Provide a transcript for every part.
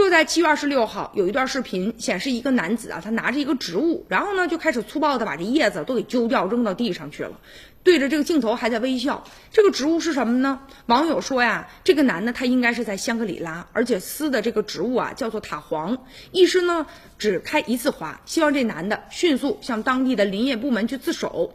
就在七月二十六号，有一段视频显示一个男子啊，他拿着一个植物，然后呢就开始粗暴的把这叶子都给揪掉，扔到地上去了。对着这个镜头还在微笑。这个植物是什么呢？网友说呀，这个男的他应该是在香格里拉，而且撕的这个植物啊叫做塔黄，医师呢只开一次花，希望这男的迅速向当地的林业部门去自首。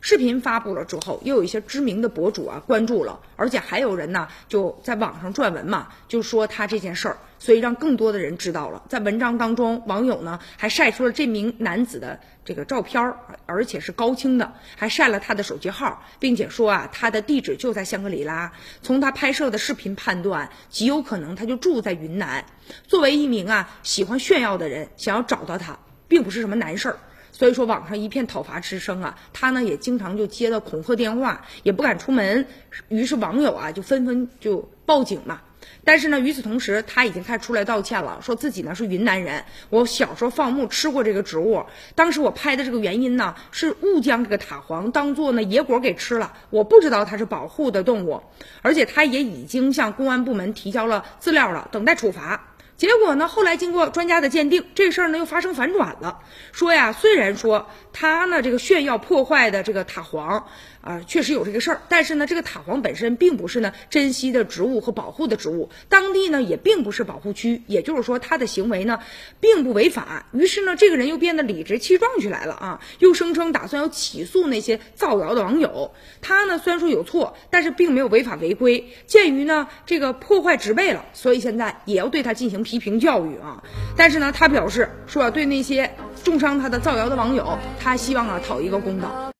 视频发布了之后，又有一些知名的博主啊关注了，而且还有人呢就在网上撰文嘛，就说他这件事儿，所以让更多的人知道了。在文章当中，网友呢还晒出了这名男子的这个照片儿，而且是高清的，还晒了他的手机号，并且说啊他的地址就在香格里拉。从他拍摄的视频判断，极有可能他就住在云南。作为一名啊喜欢炫耀的人，想要找到他，并不是什么难事儿。所以说网上一片讨伐之声啊，他呢也经常就接到恐吓电话，也不敢出门，于是网友啊就纷纷就报警嘛。但是呢，与此同时，他已经开始出来道歉了，说自己呢是云南人，我小时候放牧吃过这个植物，当时我拍的这个原因呢是误将这个塔黄当做呢野果给吃了，我不知道它是保护的动物，而且他也已经向公安部门提交了资料了，等待处罚。结果呢？后来经过专家的鉴定，这事儿呢又发生反转了。说呀，虽然说他呢这个炫耀破坏的这个塔黄啊，确实有这个事儿，但是呢，这个塔黄本身并不是呢珍稀的植物和保护的植物，当地呢也并不是保护区，也就是说他的行为呢并不违法。于是呢，这个人又变得理直气壮起来了啊，又声称打算要起诉那些造谣的网友。他呢虽然说有错，但是并没有违法违规。鉴于呢这个破坏植被了，所以现在也要对他进行。批评教育啊，但是呢，他表示说对那些重伤他的造谣的网友，他希望啊讨一个公道。